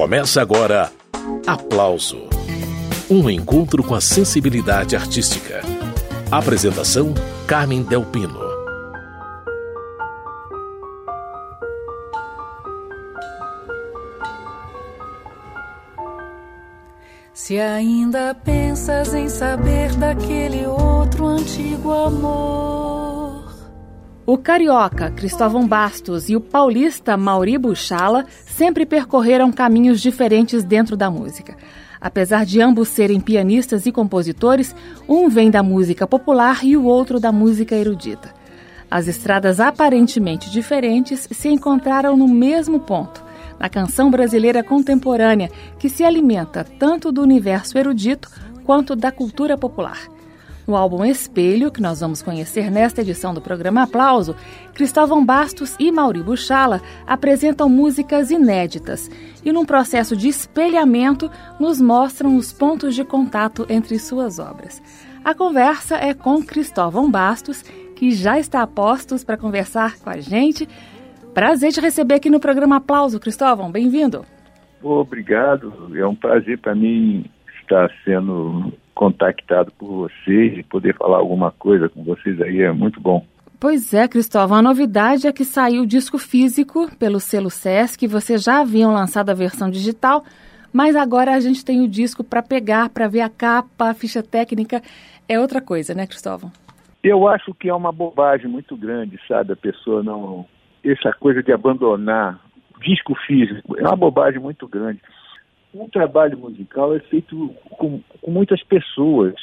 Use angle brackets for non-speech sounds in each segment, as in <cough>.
Começa agora Aplauso Um encontro com a sensibilidade artística. Apresentação: Carmen Delpino. Se ainda pensas em saber daquele outro antigo amor. O carioca Cristóvão Bastos e o paulista Mauri Buchala sempre percorreram caminhos diferentes dentro da música. Apesar de ambos serem pianistas e compositores, um vem da música popular e o outro da música erudita. As estradas aparentemente diferentes se encontraram no mesmo ponto, na canção brasileira contemporânea, que se alimenta tanto do universo erudito quanto da cultura popular. No álbum Espelho, que nós vamos conhecer nesta edição do programa Aplauso, Cristóvão Bastos e Mauri Buchala apresentam músicas inéditas e, num processo de espelhamento, nos mostram os pontos de contato entre suas obras. A conversa é com Cristóvão Bastos, que já está a postos para conversar com a gente. Prazer te receber aqui no programa Aplauso, Cristóvão. Bem-vindo. Obrigado. É um prazer para mim estar sendo contactado por vocês e poder falar alguma coisa com vocês aí é muito bom. Pois é, Cristóvão, a novidade é que saiu o disco físico pelo selo Sesc, vocês já haviam lançado a versão digital, mas agora a gente tem o disco para pegar, para ver a capa, a ficha técnica, é outra coisa, né, Cristóvão? Eu acho que é uma bobagem muito grande, sabe, a pessoa não... Essa coisa de abandonar disco físico é uma bobagem muito grande um trabalho musical é feito com, com muitas pessoas.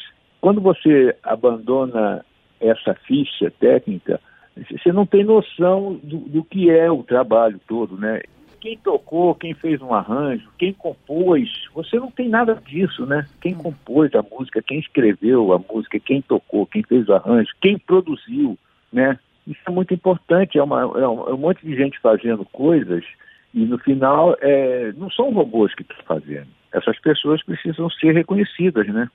Quando você abandona essa ficha técnica, você não tem noção do, do, que é o trabalho todo, né? Quem tocou, quem fez um arranjo, quem compôs, você não tem nada disso, né? Quem compôs a música, quem escreveu a música, quem tocou, quem fez o arranjo, quem produziu, né? Isso é muito importante, é, uma, é um, é um monte de gente fazendo coisas e no final, é, não são robôs que estão fazendo. Essas pessoas precisam ser reconhecidas, né?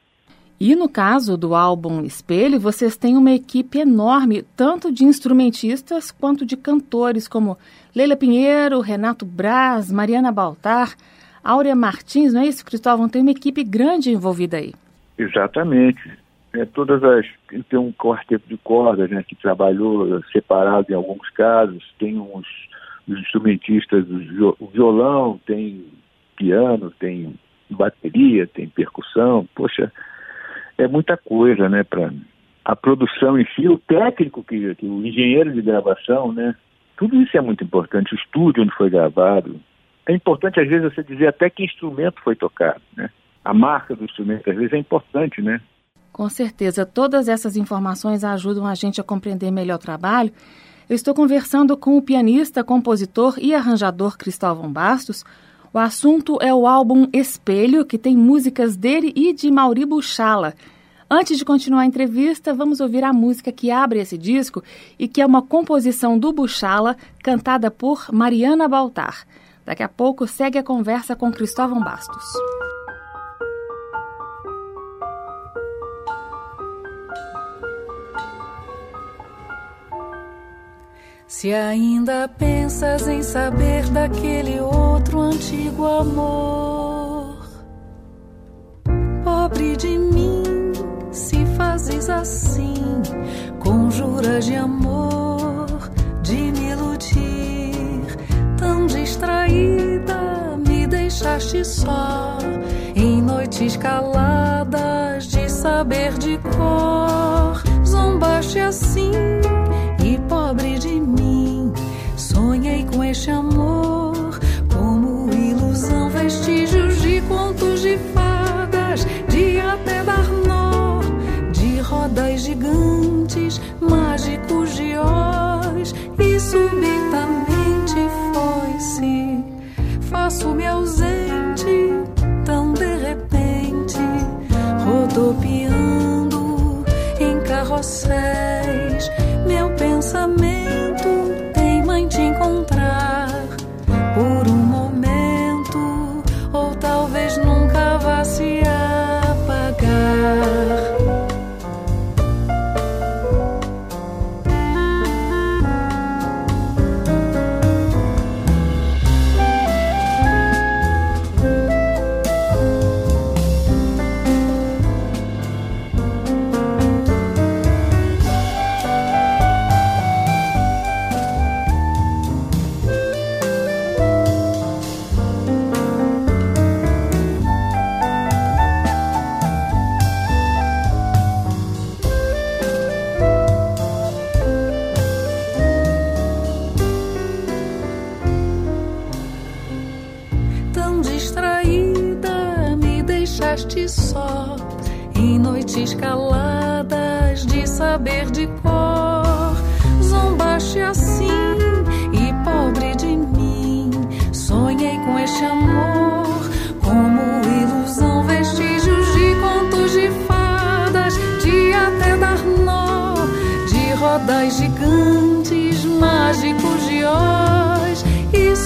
E no caso do álbum Espelho, vocês têm uma equipe enorme, tanto de instrumentistas quanto de cantores, como Leila Pinheiro, Renato Braz, Mariana Baltar, Áurea Martins, não é isso, Cristóvão? Tem uma equipe grande envolvida aí. Exatamente. É, todas as. Tem um quarteto de cordas né, que trabalhou separado em alguns casos, tem uns os instrumentistas, o violão, tem piano, tem bateria, tem percussão, poxa, é muita coisa, né, para a produção em si, o técnico, que, que, o engenheiro de gravação, né, tudo isso é muito importante, o estúdio onde foi gravado. É importante, às vezes, você dizer até que instrumento foi tocado, né? A marca do instrumento, às vezes, é importante, né? Com certeza, todas essas informações ajudam a gente a compreender melhor o trabalho eu estou conversando com o pianista, compositor e arranjador Cristóvão Bastos. O assunto é o álbum Espelho, que tem músicas dele e de Mauri Buchala. Antes de continuar a entrevista, vamos ouvir a música que abre esse disco e que é uma composição do Buchala, cantada por Mariana Baltar. Daqui a pouco segue a conversa com Cristóvão Bastos. Se ainda pensas em saber daquele outro antigo amor,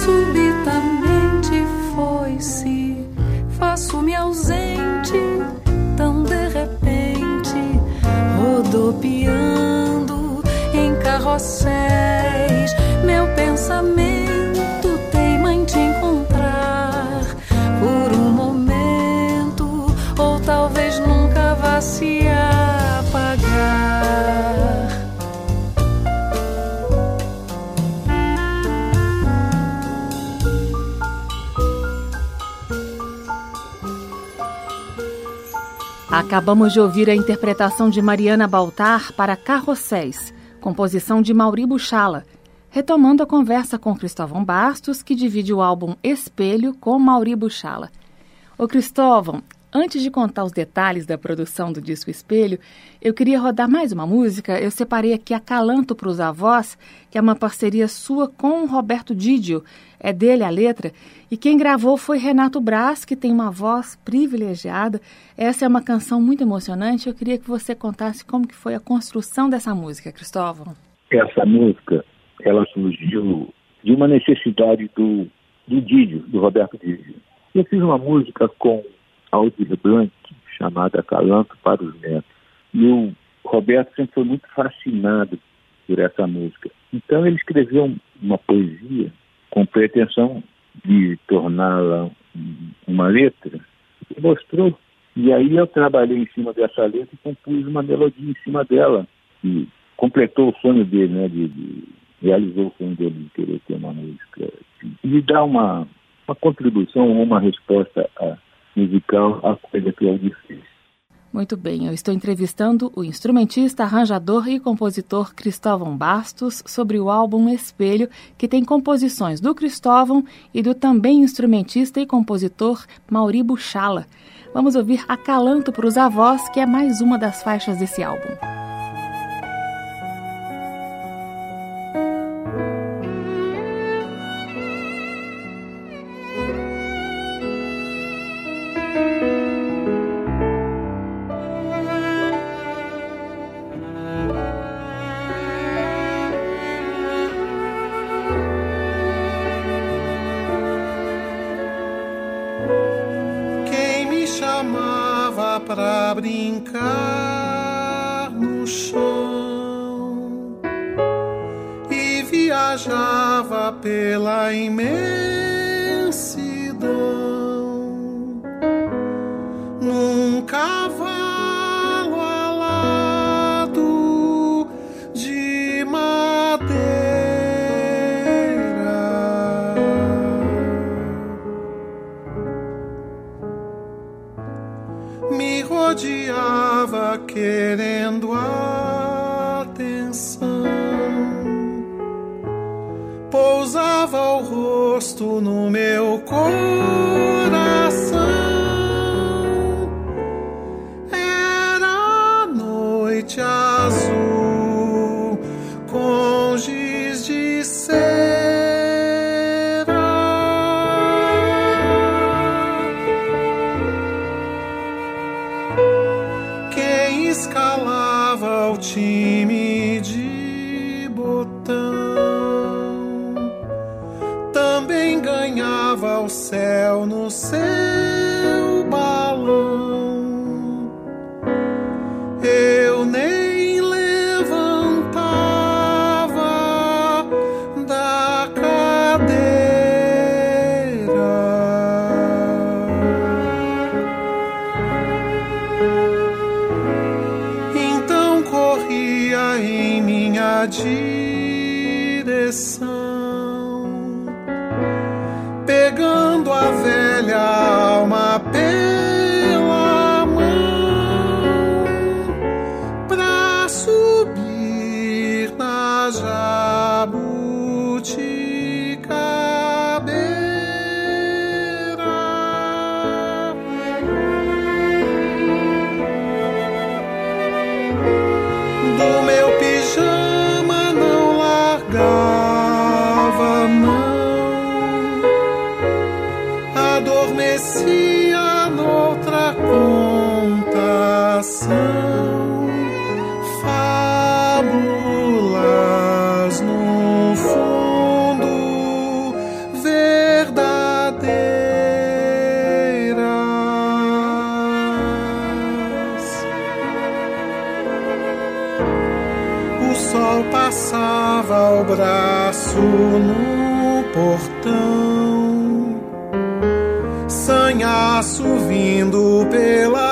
subitamente foi-se. Faço-me ausente, tão de repente, rodopiando em carrosséis. Acabamos de ouvir a interpretação de Mariana Baltar para Carrosséis, composição de Mauri Buchala, retomando a conversa com Cristóvão Bastos, que divide o álbum Espelho com Mauri Buchala. Ô Cristóvão, antes de contar os detalhes da produção do disco Espelho, eu queria rodar mais uma música. Eu separei aqui Acalanto para os Avós, que é uma parceria sua com Roberto Didio. É dele a letra. E quem gravou foi Renato Braz, que tem uma voz privilegiada. Essa é uma canção muito emocionante. Eu queria que você contasse como que foi a construção dessa música, Cristóvão. Essa música, ela surgiu de uma necessidade do, do Didio, do Roberto Didio. Eu fiz uma música com Aldir Blanc, chamada Calanto para os Netos. E o Roberto sempre foi muito fascinado por essa música. Então ele escreveu uma poesia com pretensão de torná-la uma letra e mostrou. E aí eu trabalhei em cima dessa letra e compus uma melodia em cima dela, e completou o sonho dele, né, de, de realizou o sonho dele de querer ter uma música e de dar uma, uma contribuição uma resposta a, musical à coisa que é difícil. Muito bem, eu estou entrevistando o instrumentista, arranjador e compositor Cristóvão Bastos sobre o álbum Espelho, que tem composições do Cristóvão e do também instrumentista e compositor Mauri Buchala. Vamos ouvir Acalanto para os Avós, que é mais uma das faixas desse álbum. Adormecia noutra contação. Fábulas no fundo verdadeiras. O sol passava ao braço no portão. Vindo pela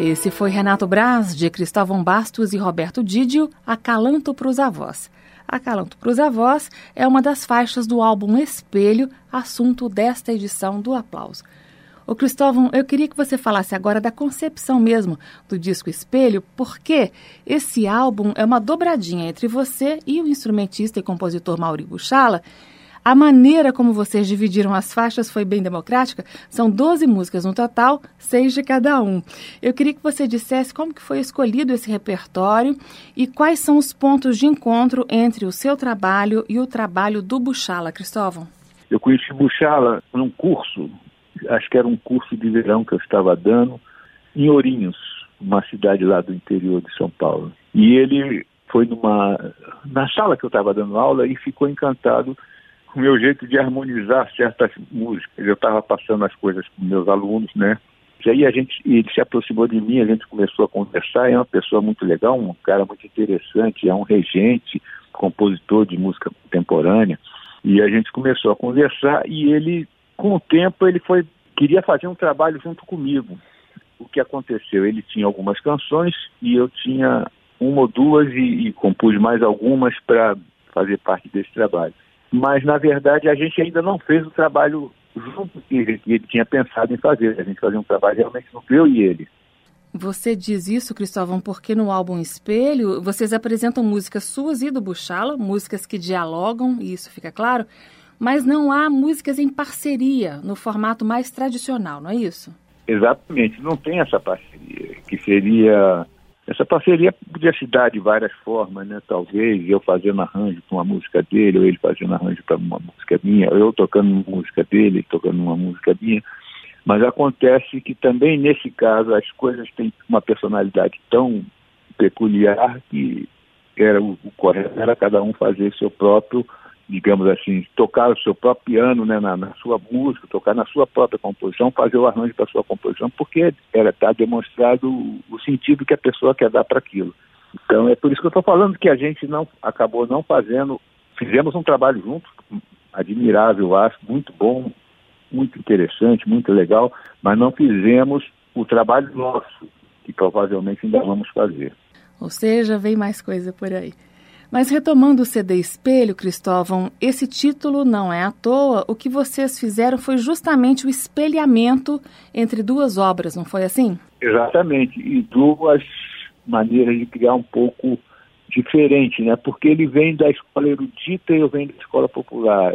Esse foi Renato Braz, de Cristóvão Bastos e Roberto Didio, Acalanto pros Avós. Acalanto pros Avós é uma das faixas do álbum Espelho, assunto desta edição do Aplauso. Ô Cristóvão, eu queria que você falasse agora da concepção mesmo do disco Espelho, porque esse álbum é uma dobradinha entre você e o instrumentista e compositor Mauri Buchala. A maneira como vocês dividiram as faixas foi bem democrática. São 12 músicas no total, seis de cada um. Eu queria que você dissesse como que foi escolhido esse repertório e quais são os pontos de encontro entre o seu trabalho e o trabalho do Buchala, Cristóvão. Eu conheci Buchala num curso, acho que era um curso de verão que eu estava dando, em Ourinhos, uma cidade lá do interior de São Paulo. E ele foi numa na sala que eu estava dando aula e ficou encantado o meu jeito de harmonizar certas músicas. Eu estava passando as coisas para meus alunos, né? E aí a gente, ele se aproximou de mim, a gente começou a conversar, é uma pessoa muito legal, um cara muito interessante, é um regente, compositor de música contemporânea. E a gente começou a conversar e ele, com o tempo, ele foi queria fazer um trabalho junto comigo. O que aconteceu? Ele tinha algumas canções e eu tinha uma ou duas e, e compus mais algumas para fazer parte desse trabalho. Mas, na verdade, a gente ainda não fez o trabalho junto que ele, que ele tinha pensado em fazer. A gente fazia um trabalho realmente no eu e ele. Você diz isso, Cristóvão, porque no álbum Espelho vocês apresentam músicas suas e do Buchala, músicas que dialogam, e isso fica claro, mas não há músicas em parceria, no formato mais tradicional, não é isso? Exatamente, não tem essa parceria, que seria. Essa parceria podia se dar de várias formas, né? Talvez eu fazendo arranjo para uma música dele, ou ele fazendo arranjo para uma música minha, ou eu tocando uma música dele, ele tocando uma música minha. Mas acontece que também nesse caso as coisas têm uma personalidade tão peculiar que era o, o correto era cada um fazer seu próprio, digamos assim, tocar o seu próprio piano né, na, na sua música, tocar na sua própria composição, fazer o arranjo para sua composição, porque era tá demonstrado o sentido que a pessoa quer dar para aquilo. Então é por isso que eu estou falando que a gente não acabou não fazendo, fizemos um trabalho junto, admirável, acho, muito bom, muito interessante, muito legal, mas não fizemos o trabalho nosso, que provavelmente ainda vamos fazer. Ou seja, vem mais coisa por aí. Mas retomando o CD Espelho, Cristóvão, esse título não é à toa. O que vocês fizeram foi justamente o espelhamento entre duas obras, não foi assim? Exatamente, e duas maneiras de criar um pouco diferente, né? Porque ele vem da escola erudita e eu venho da escola popular,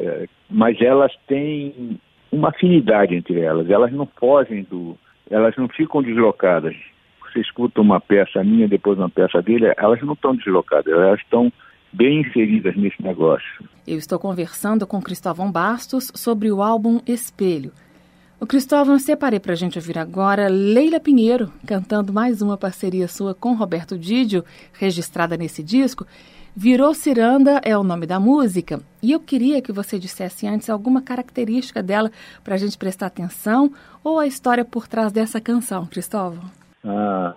mas elas têm uma afinidade entre elas. Elas não fogem do, elas não ficam deslocadas. Você escuta uma peça minha, depois uma peça dele, elas não estão deslocadas, elas estão bem inseridas nesse negócio. Eu estou conversando com Cristóvão Bastos sobre o álbum Espelho. O Cristóvão, separei para a gente ouvir agora Leila Pinheiro, cantando mais uma parceria sua com Roberto Didio, registrada nesse disco. Virou Ciranda é o nome da música, e eu queria que você dissesse antes alguma característica dela para a gente prestar atenção ou a história por trás dessa canção, Cristóvão. Ah,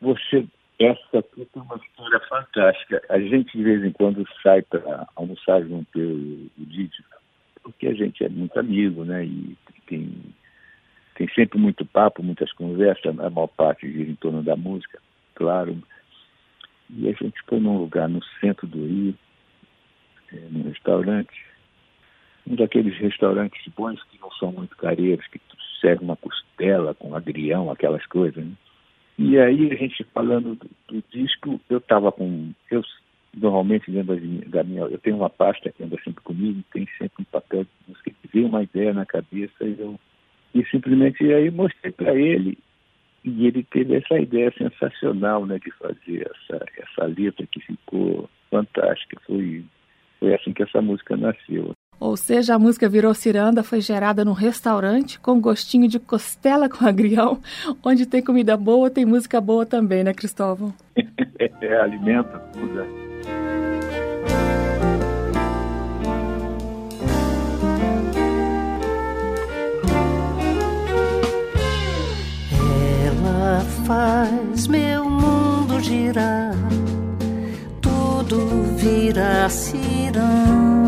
você, essa aqui tem uma história fantástica. A gente de vez em quando sai para almoçar junto o Didio, porque a gente é muito amigo, né? E tem, tem sempre muito papo, muitas conversas, a maior parte gira em torno da música, claro e a gente foi num lugar no centro do Rio, é, num restaurante, um daqueles restaurantes bons que não são muito careiros, que serve uma costela com agrião, aquelas coisas. Né? E aí a gente falando do, do disco, eu estava com. Eu normalmente dentro da minha. Eu tenho uma pasta que anda sempre comigo, tem sempre um papel de música que veio uma ideia na cabeça e eu. E simplesmente aí mostrei para ele e ele teve essa ideia sensacional né, de fazer essa, essa letra que ficou fantástica. Foi, foi assim que essa música nasceu. Ou seja, a música Virou Ciranda foi gerada num restaurante com gostinho de costela com agrião, <laughs> onde tem comida boa, tem música boa também, né, Cristóvão? <laughs> é, alimenta tudo. Né? faz meu mundo girar, tudo vira ciranda.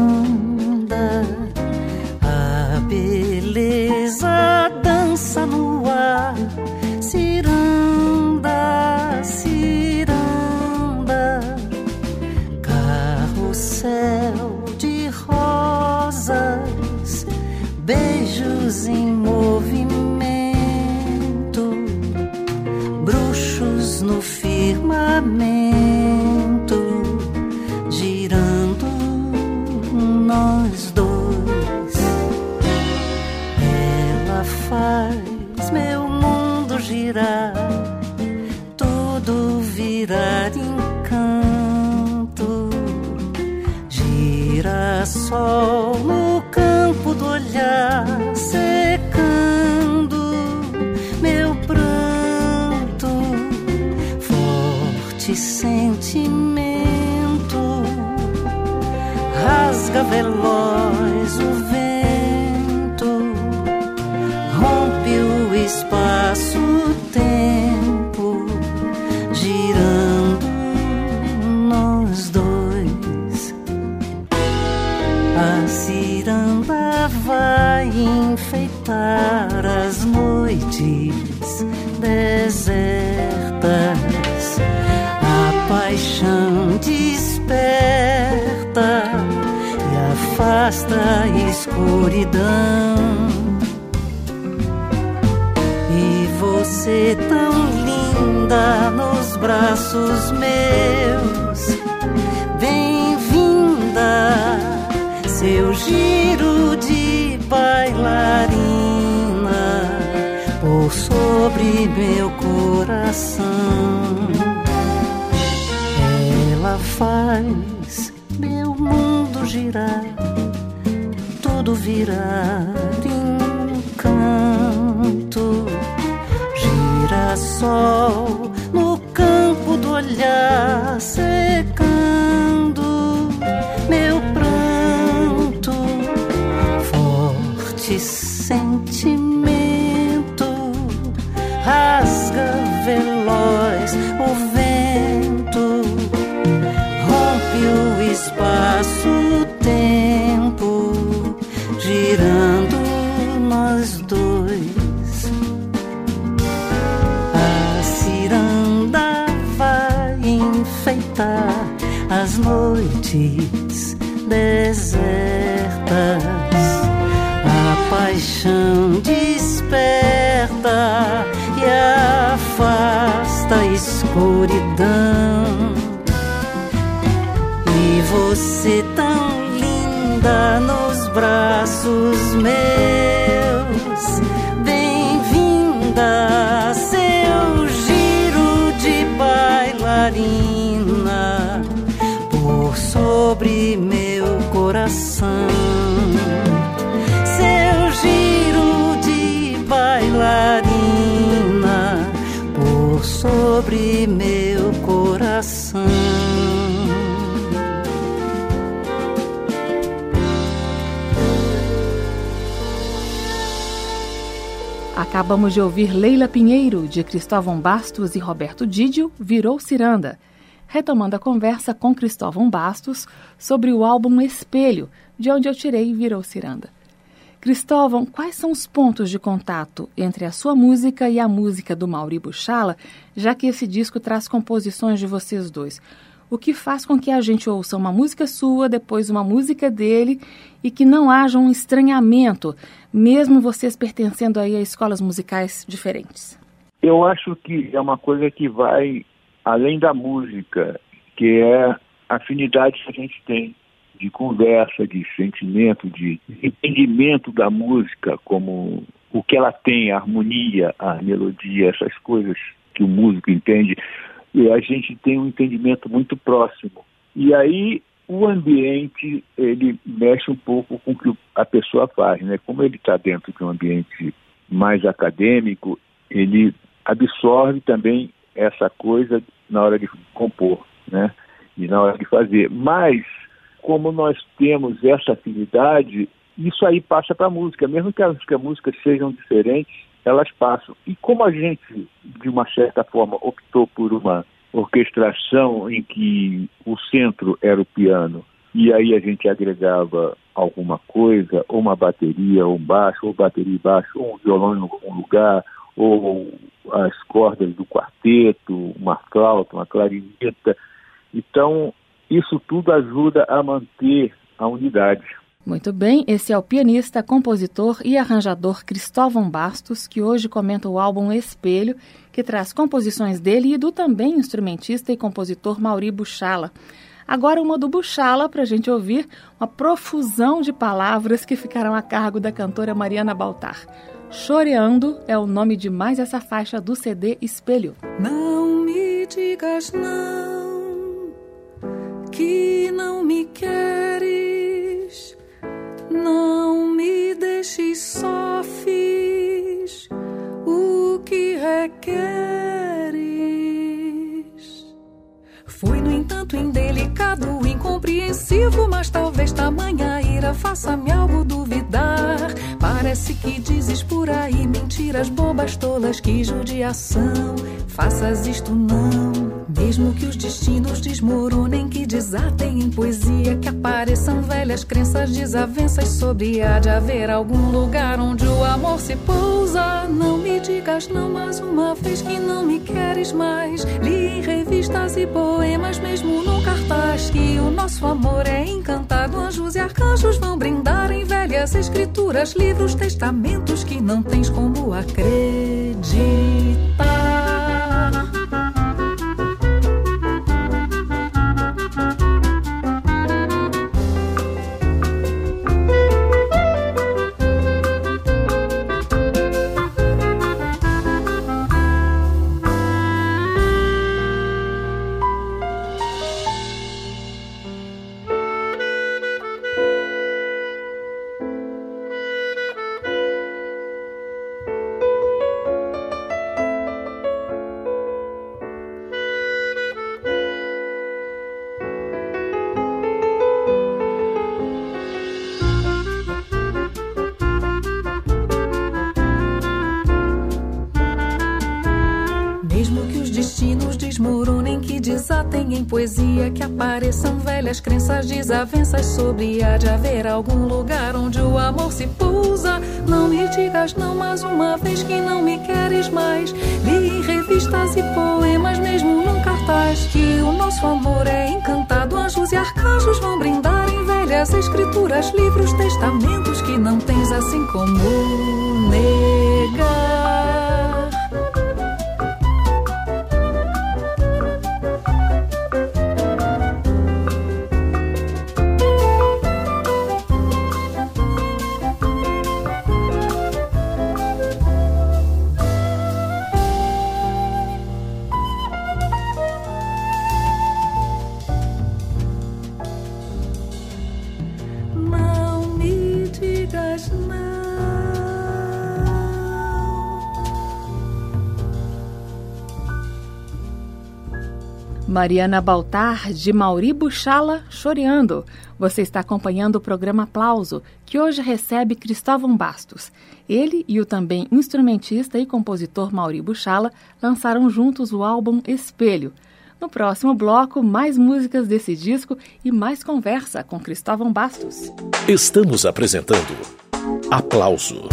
A beleza dança no ar, ciranda, ciranda. Carrossel de rosas, beijos em movimento. No firmamento, sobre meu coração. Acabamos de ouvir Leila Pinheiro, de Cristóvão Bastos e Roberto Didio, Virou Ciranda. Retomando a conversa com Cristóvão Bastos sobre o álbum Espelho, de onde eu tirei Virou Ciranda. Cristóvão, quais são os pontos de contato entre a sua música e a música do Mauri Buchala, já que esse disco traz composições de vocês dois? O que faz com que a gente ouça uma música sua, depois uma música dele e que não haja um estranhamento, mesmo vocês pertencendo aí a escolas musicais diferentes? Eu acho que é uma coisa que vai além da música, que é a afinidade que a gente tem de conversa, de sentimento, de entendimento da música, como o que ela tem, a harmonia, a melodia, essas coisas que o músico entende, e a gente tem um entendimento muito próximo. E aí o ambiente ele mexe um pouco com o que a pessoa faz, né? Como ele está dentro de um ambiente mais acadêmico, ele absorve também essa coisa na hora de compor, né? E na hora de fazer. Mas como nós temos essa afinidade, isso aí passa para a música, mesmo que as, músicas sejam diferentes, elas passam. E como a gente, de uma certa forma, optou por uma orquestração em que o centro era o piano, e aí a gente agregava alguma coisa, ou uma bateria, ou um baixo, ou bateria e baixo, ou um violão em algum lugar, ou as cordas do quarteto, uma flauta, uma clarineta. Então, isso tudo ajuda a manter a unidade. Muito bem, esse é o pianista, compositor e arranjador Cristóvão Bastos, que hoje comenta o álbum Espelho, que traz composições dele e do também instrumentista e compositor Mauri Buchala. Agora uma do Buchala para a gente ouvir uma profusão de palavras que ficaram a cargo da cantora Mariana Baltar. Choreando é o nome de mais essa faixa do CD Espelho. Não me digas não, que não me queres, não me deixes só, fiz o que requeres. Fui, no entanto, indelicado, incompreensivo, mas talvez tamanha ira faça-me algo duvidar. Parece que dizes por aí mentiras bobas, tolas, que judiação. Faças isto não. Mesmo que os destinos desmoronem, que desatem em poesia, que apareçam velhas crenças, desavenças sobre há de haver algum lugar onde o amor se pousa. Não me digas não mais uma vez que não me queres mais. Li em revistas e poemas, mesmo no cartaz, que o nosso amor é encantado. Anjos e arcanjos vão brindar em velhas escrituras, livros, testamentos que não tens como acreditar. Poesia, que apareçam velhas crenças, desavenças sobre há de haver algum lugar onde o amor se pousa. Não me digas não mais uma vez que não me queres mais. Li em revistas e poemas, mesmo num cartaz, que o nosso amor é encantado. Anjos e arcanjos vão brindar em velhas escrituras, livros, testamentos que não tens assim como negar. Mariana Baltar, de Mauri Buchala, choreando. Você está acompanhando o programa Aplauso, que hoje recebe Cristóvão Bastos. Ele e o também instrumentista e compositor Mauri Buchala lançaram juntos o álbum Espelho. No próximo bloco, mais músicas desse disco e mais conversa com Cristóvão Bastos. Estamos apresentando Aplauso.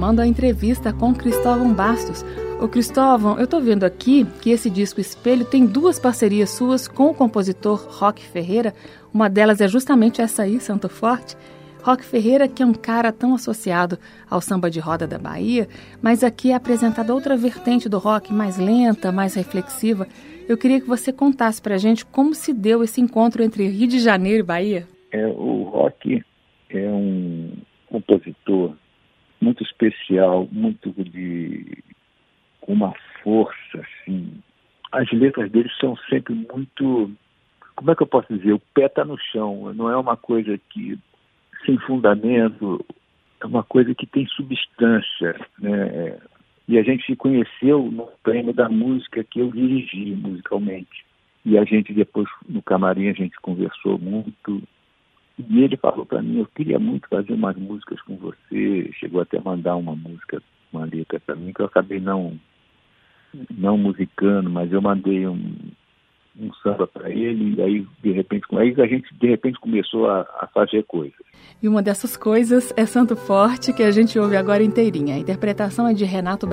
Retomando a entrevista com Cristóvão Bastos. O Cristóvão, eu estou vendo aqui que esse disco Espelho tem duas parcerias suas com o compositor Rock Ferreira. Uma delas é justamente essa aí, Santo Forte. Rock Ferreira, que é um cara tão associado ao samba de roda da Bahia, mas aqui é apresentada outra vertente do rock, mais lenta, mais reflexiva. Eu queria que você contasse para a gente como se deu esse encontro entre Rio de Janeiro e Bahia. É, o Rock é um compositor muito especial, muito de com uma força assim. As letras dele são sempre muito, como é que eu posso dizer, o pé está no chão. Não é uma coisa que sem fundamento, é uma coisa que tem substância, né? E a gente se conheceu no prêmio da música que eu dirigi musicalmente. E a gente depois no camarim a gente conversou muito, e ele falou para mim, eu queria muito fazer umas músicas com você. Chegou até a mandar uma música, uma letra para mim, que eu acabei não, não musicando, mas eu mandei um, um samba para ele, e aí de repente, aí a gente de repente começou a, a, fazer coisas. E uma dessas coisas é Santo Forte, que a gente ouve agora inteirinha. A interpretação é de Renato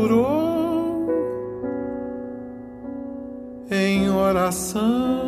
durou em oração.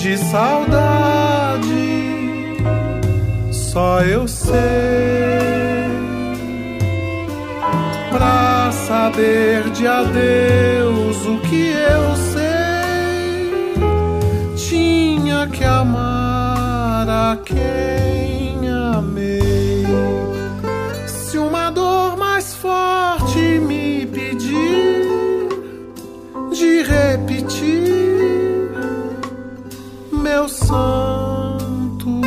de saudade, só eu sei. Pra saber de adeus o que eu sei, tinha que amar a quem amei. Se uma dor mais forte me pedir, de repente santo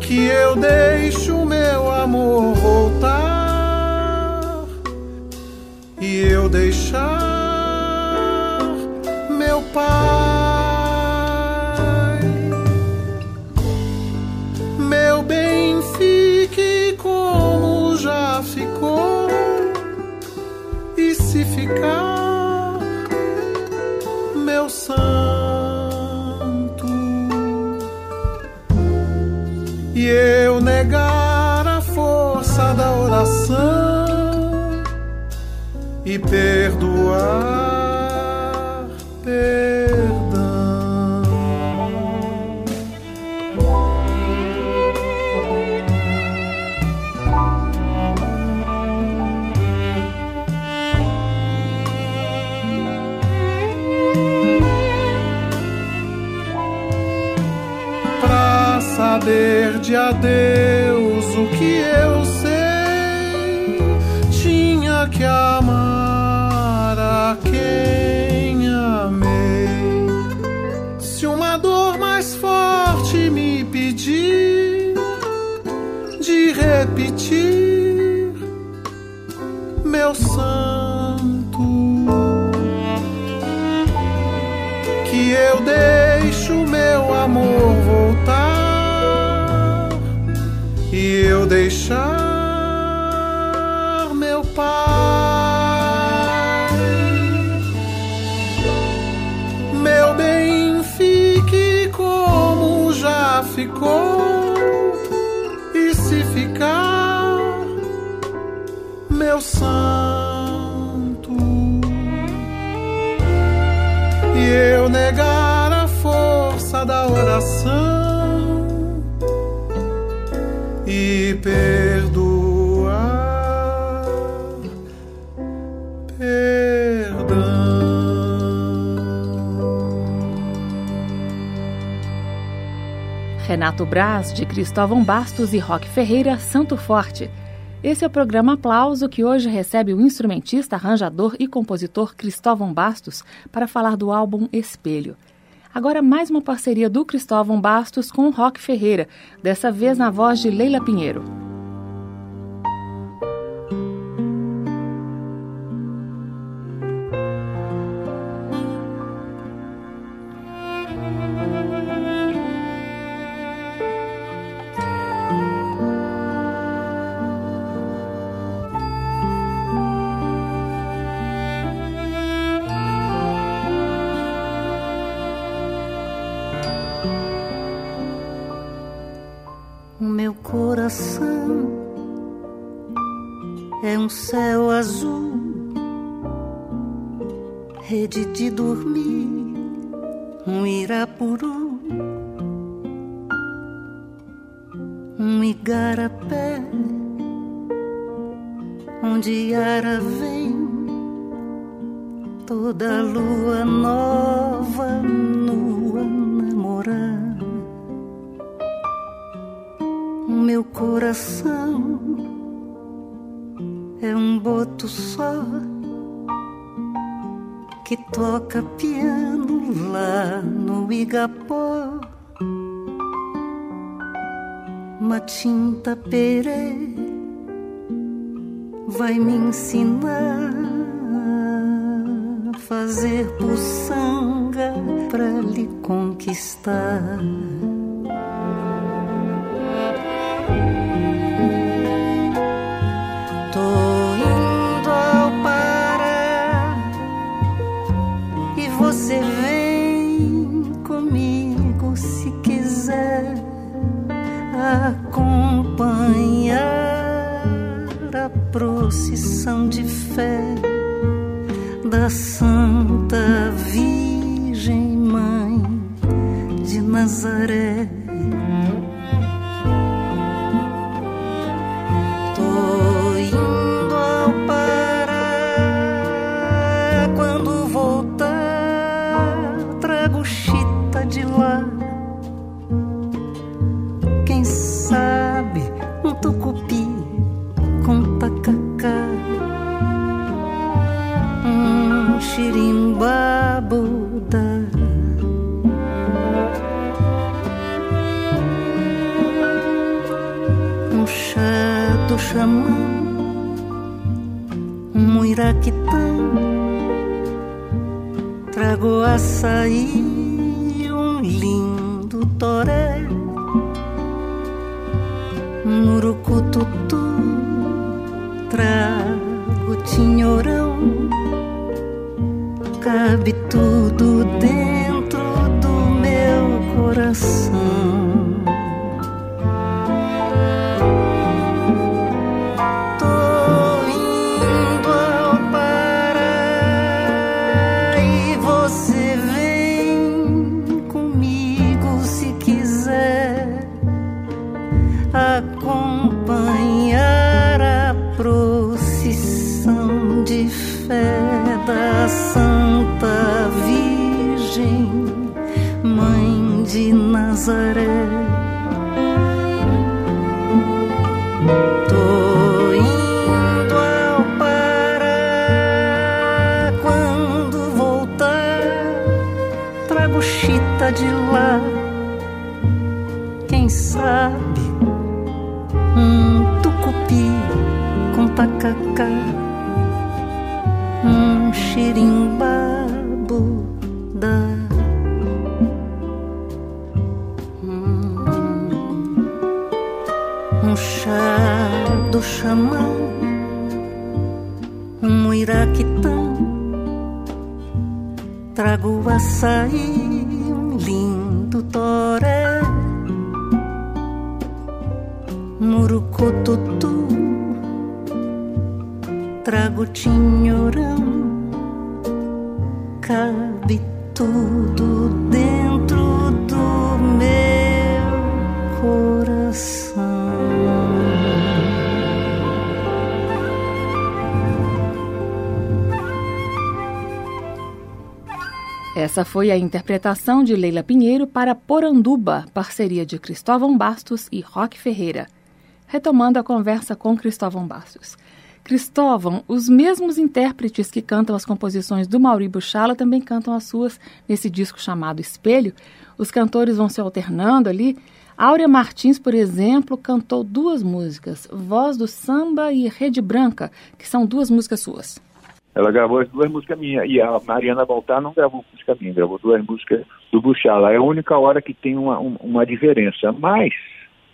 que eu deixo meu amor voltar e eu deixar meu pai. Mais forte me pedir de repetir, meu santo, que eu deixo meu amor voltar e eu deixar ficou. E se ficar meu santo. E eu Renato Braz, de Cristóvão Bastos e Roque Ferreira, Santo Forte. Esse é o programa Aplauso que hoje recebe o instrumentista, arranjador e compositor Cristóvão Bastos para falar do álbum Espelho. Agora mais uma parceria do Cristóvão Bastos com o Roque Ferreira, dessa vez na voz de Leila Pinheiro. O meu coração é um céu azul, rede de dormir, um irapuru, um igarapé, onde Yara vem, toda lua nova, coração é um boto só que toca piano lá no Igapó. Matinta Perê vai me ensinar a fazer puçanga pra lhe conquistar. Procissão de fé da muiraquitã. Trago açaí, um lindo toré, murucututu. Trago tinhorão, cabe tudo dentro Essa foi a interpretação de Leila Pinheiro para Poranduba, parceria de Cristóvão Bastos e Roque Ferreira. Retomando a conversa com Cristóvão Bastos. Cristóvão, os mesmos intérpretes que cantam as composições do Mauri Buchala também cantam as suas nesse disco chamado Espelho. Os cantores vão se alternando ali. Áurea Martins, por exemplo, cantou duas músicas, Voz do Samba e Rede Branca, que são duas músicas suas. Ela gravou as duas músicas minhas. E a Mariana Baltar não gravou música minha, gravou duas músicas do Buchala. É a única hora que tem uma, uma diferença. Mas,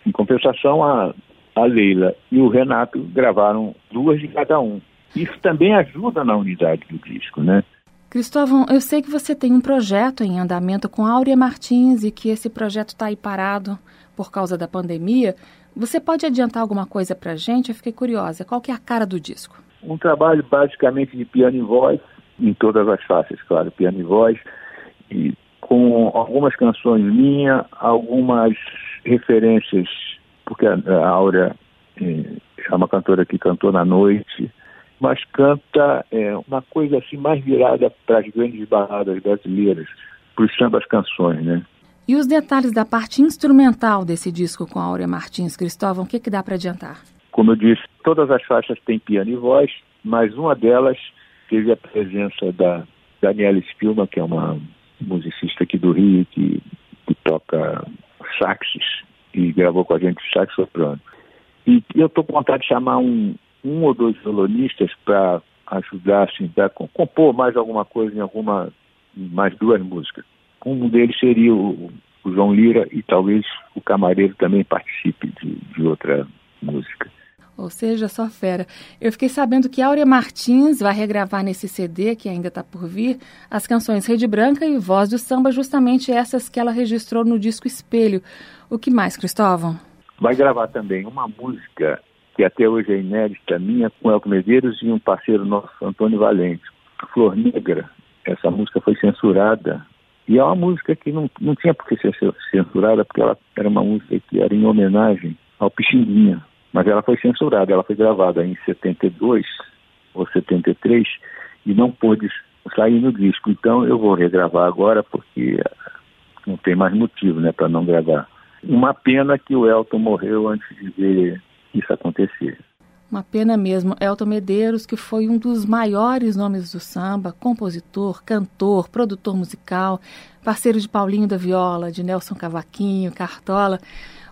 em compensação, a, a Leila e o Renato gravaram duas de cada um. Isso também ajuda na unidade do disco, né? Cristóvão, eu sei que você tem um projeto em andamento com Áurea Martins e que esse projeto está aí parado por causa da pandemia. Você pode adiantar alguma coisa para gente? Eu fiquei curiosa. Qual que é a cara do disco? Um trabalho basicamente de piano e voz, em todas as faces, claro, piano e voz, e com algumas canções minhas, algumas referências, porque a Áurea é uma cantora que cantou na noite, mas canta é, uma coisa assim mais virada para as grandes baladas brasileiras, para os sambas canções, né? E os detalhes da parte instrumental desse disco com a Áurea Martins, Cristóvão, o que, que dá para adiantar? Como eu disse, todas as faixas têm piano e voz, mas uma delas teve a presença da Daniela Spilman, que é uma musicista aqui do Rio, que, que toca saxes e gravou com a gente sax soprano. E, e eu estou com vontade de chamar um, um ou dois violonistas para ajudar, assim, a compor mais alguma coisa em alguma, mais duas músicas. Um deles seria o, o João Lira e talvez o Camareiro também participe de, de outra música. Ou seja, só fera. Eu fiquei sabendo que Áurea Martins vai regravar nesse CD, que ainda está por vir, as canções Rede Branca e Voz do Samba, justamente essas que ela registrou no disco Espelho. O que mais, Cristóvão? Vai gravar também uma música que até hoje é inédita, minha, com Elco Medeiros e um parceiro nosso, Antônio Valente. Flor Negra. Essa música foi censurada. E é uma música que não, não tinha por que ser censurada, porque ela era uma música que era em homenagem ao Pixinguinha, mas ela foi censurada, ela foi gravada em 72 ou 73 e não pôde sair no disco. Então eu vou regravar agora porque não tem mais motivo né, para não gravar. Uma pena que o Elton morreu antes de ver isso acontecer. Uma pena mesmo. Elton Medeiros, que foi um dos maiores nomes do samba, compositor, cantor, produtor musical, parceiro de Paulinho da Viola, de Nelson Cavaquinho, Cartola.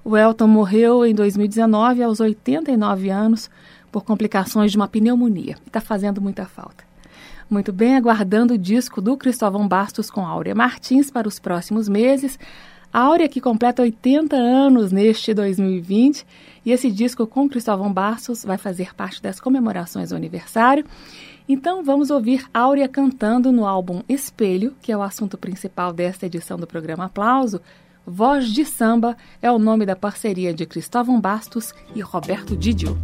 O Elton morreu em 2019, aos 89 anos, por complicações de uma pneumonia. Está fazendo muita falta. Muito bem, aguardando o disco do Cristóvão Bastos com Áurea Martins para os próximos meses. Áurea que completa 80 anos neste 2020 e esse disco com Cristóvão Bastos vai fazer parte das comemorações do aniversário. Então vamos ouvir Áurea cantando no álbum Espelho, que é o assunto principal desta edição do programa Aplauso. Voz de Samba é o nome da parceria de Cristóvão Bastos e Roberto Didio.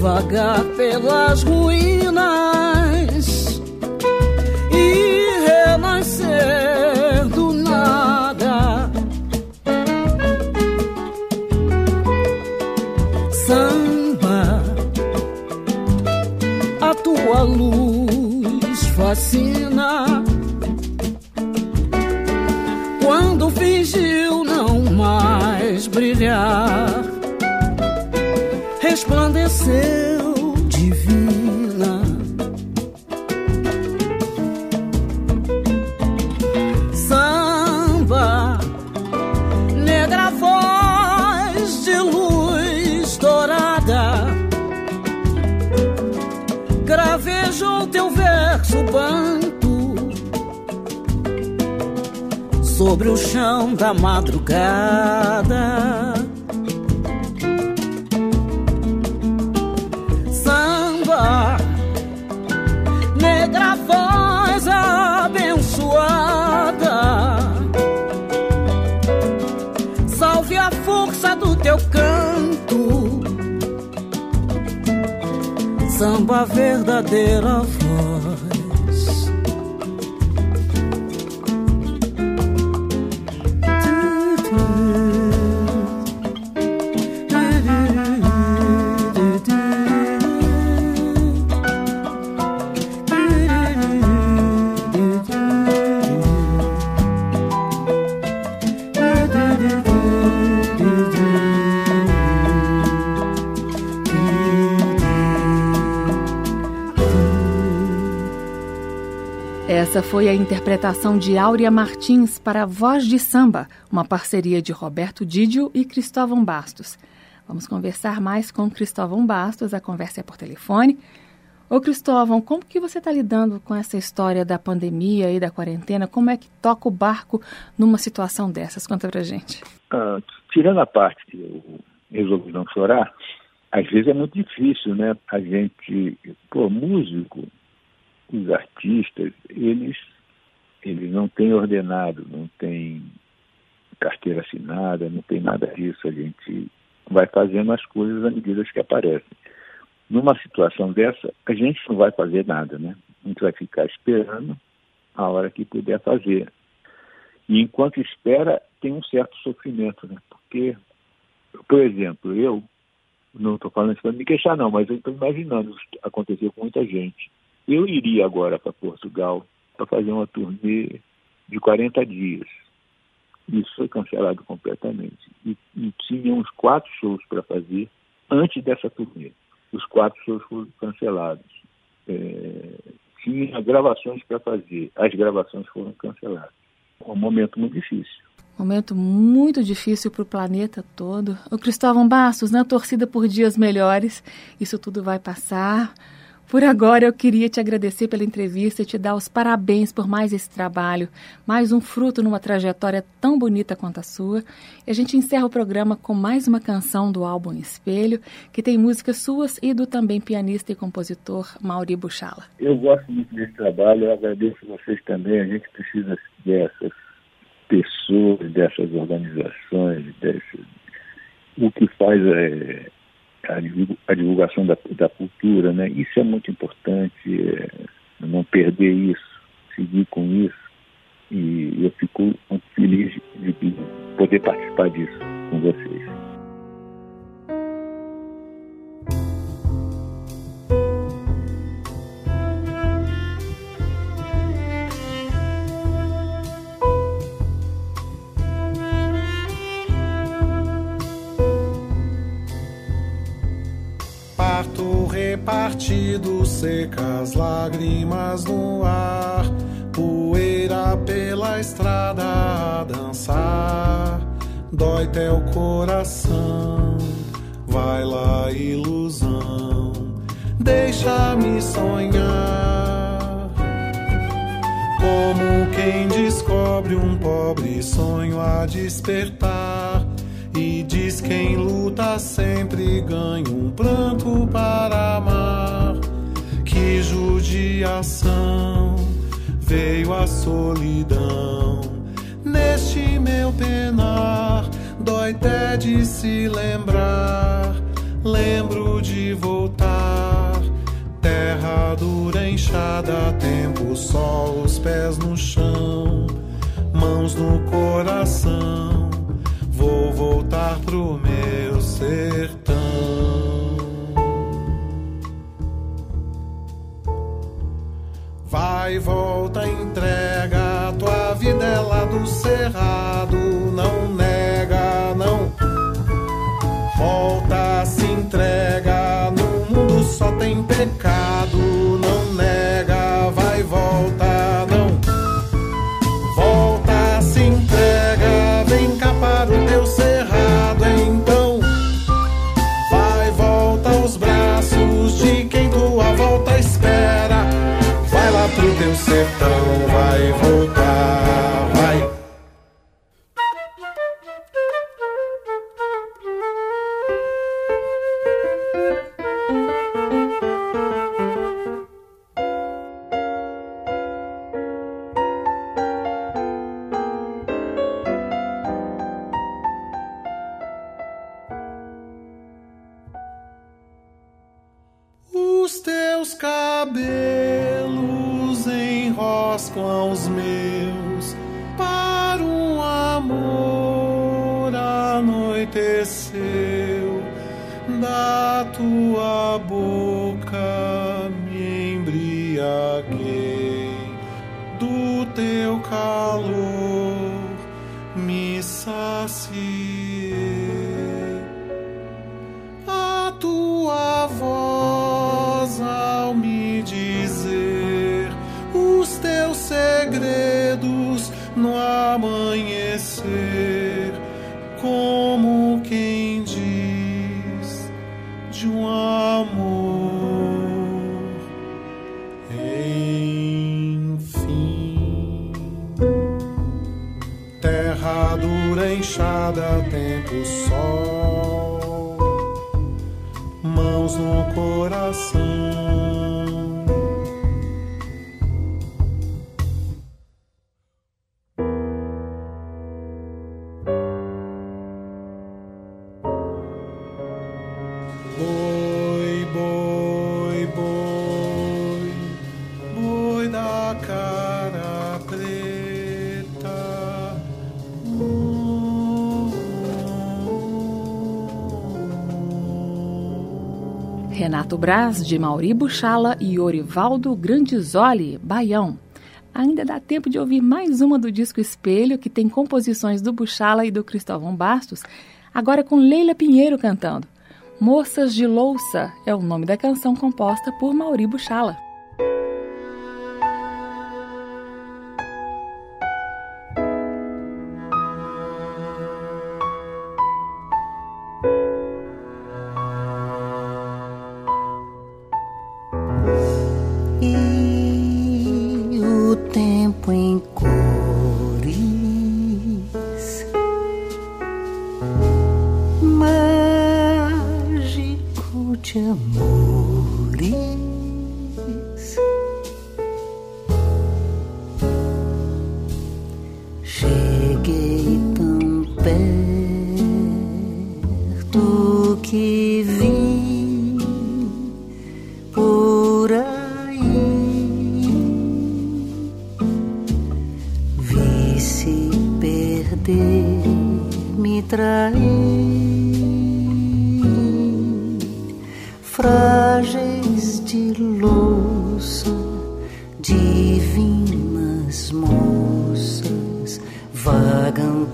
Vagar pelas ruínas e renascer do nada. Samba, a tua luz fascina. Quando fingiu não mais brilhar, sobre o chão da madrugada. Samba, negra voz abençoada, salve a força do teu canto, samba verdadeira voz. Essa foi a interpretação de Áurea Martins para Voz de Samba, uma parceria de Roberto Didio e Cristóvão Bastos. Vamos conversar mais com Cristóvão Bastos, a conversa é por telefone. Ô Cristóvão, como que você está lidando com essa história da pandemia e da quarentena? Como é que toca o barco numa situação dessas? Conta pra gente. Ah, tirando a parte que eu resolvi não chorar, às vezes é muito difícil, né? A gente, pô, músico, os artistas, eles, eles não têm ordenado, não têm carteira assinada, não tem nada disso. A gente vai fazendo as coisas à medida que aparecem. Numa situação dessa, a gente não vai fazer nada, né? A gente vai ficar esperando a hora que puder fazer. E enquanto espera, tem um certo sofrimento, né? Porque, por exemplo, eu não estou falando isso para me queixar, não, mas eu estou imaginando isso acontecer com muita gente. Eu iria agora para Portugal para fazer uma turnê de 40 dias. Isso foi cancelado completamente. E, e tinha uns quatro shows para fazer antes dessa turnê. Os quatro shows foram cancelados. É, tinha gravações para fazer. As gravações foram canceladas. Um momento muito difícil. Momento muito difícil para o planeta todo. O Cristóvão Bastos, na torcida por dias melhores, isso tudo vai passar. Por agora, eu queria te agradecer pela entrevista e te dar os parabéns por mais esse trabalho, mais um fruto numa trajetória tão bonita quanto a sua. E a gente encerra o programa com mais uma canção do álbum Espelho, que tem músicas suas e do também pianista e compositor Mauri Buchala. Eu gosto muito desse trabalho, eu agradeço vocês também. A gente precisa dessas pessoas, dessas organizações, desse, o que faz é a divulgação da, da cultura, né? Isso é muito importante, é, não perder isso, seguir com isso. E eu fico muito feliz de, de poder participar disso com vocês. Partido secas lágrimas no ar, poeira pela estrada a dançar. Dói teu coração, vai lá, ilusão, deixa-me sonhar. Como quem descobre um pobre sonho a despertar e diz quem luta sempre ganha um pranto para amar. Que judiação veio a solidão. Neste meu penar, dói até de se lembrar. Lembro de voltar. Terra dura, enxada, tempo, sol, os pés no chão, mãos no coração vou voltar pro meu sertão. Vai, volta, entrega, tua vida é lá do cerrado, não nega, não. Volta, se entrega, no mundo só tem pecado, terra dura, enxada, tempo, sol mãos no coração. Renato Braz, de Mauri Buchala e Orivaldo Grandizoli, Baião. Ainda dá tempo de ouvir mais uma do disco Espelho, que tem composições do Buchala e do Cristóvão Bastos, agora com Leila Pinheiro cantando. Moças de Louça é o nome da canção composta por Mauri Buchala. mim, frágeis de louça, divinas moças vagam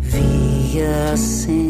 via sem.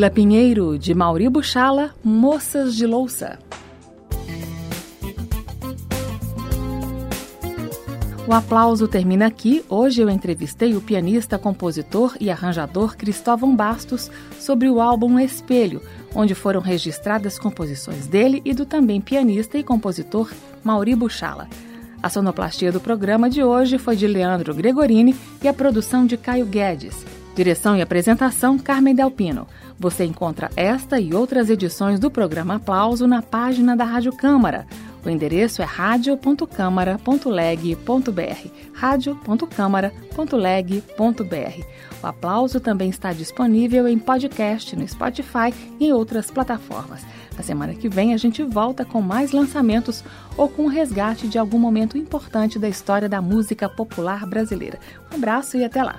Leila Pinheiro, de Mauri Buchala, Moças de Louça. O aplauso termina aqui. Hoje eu entrevistei o pianista, compositor e arranjador Cristóvão Bastos sobre o álbum Espelho, onde foram registradas composições dele e do também pianista e compositor Mauri Buchala. A sonoplastia do programa de hoje foi de Leandro Gregorini e a produção de Caio Guedes. Direção e apresentação Carmen Delpino. Você encontra esta e outras edições do programa Aplauso na página da Rádio Câmara. O endereço é radio.câmara.leg.br. radio.câmara.leg.br. O aplauso também está disponível em podcast no Spotify e em outras plataformas. Na semana que vem a gente volta com mais lançamentos ou com o resgate de algum momento importante da história da música popular brasileira. Um abraço e até lá.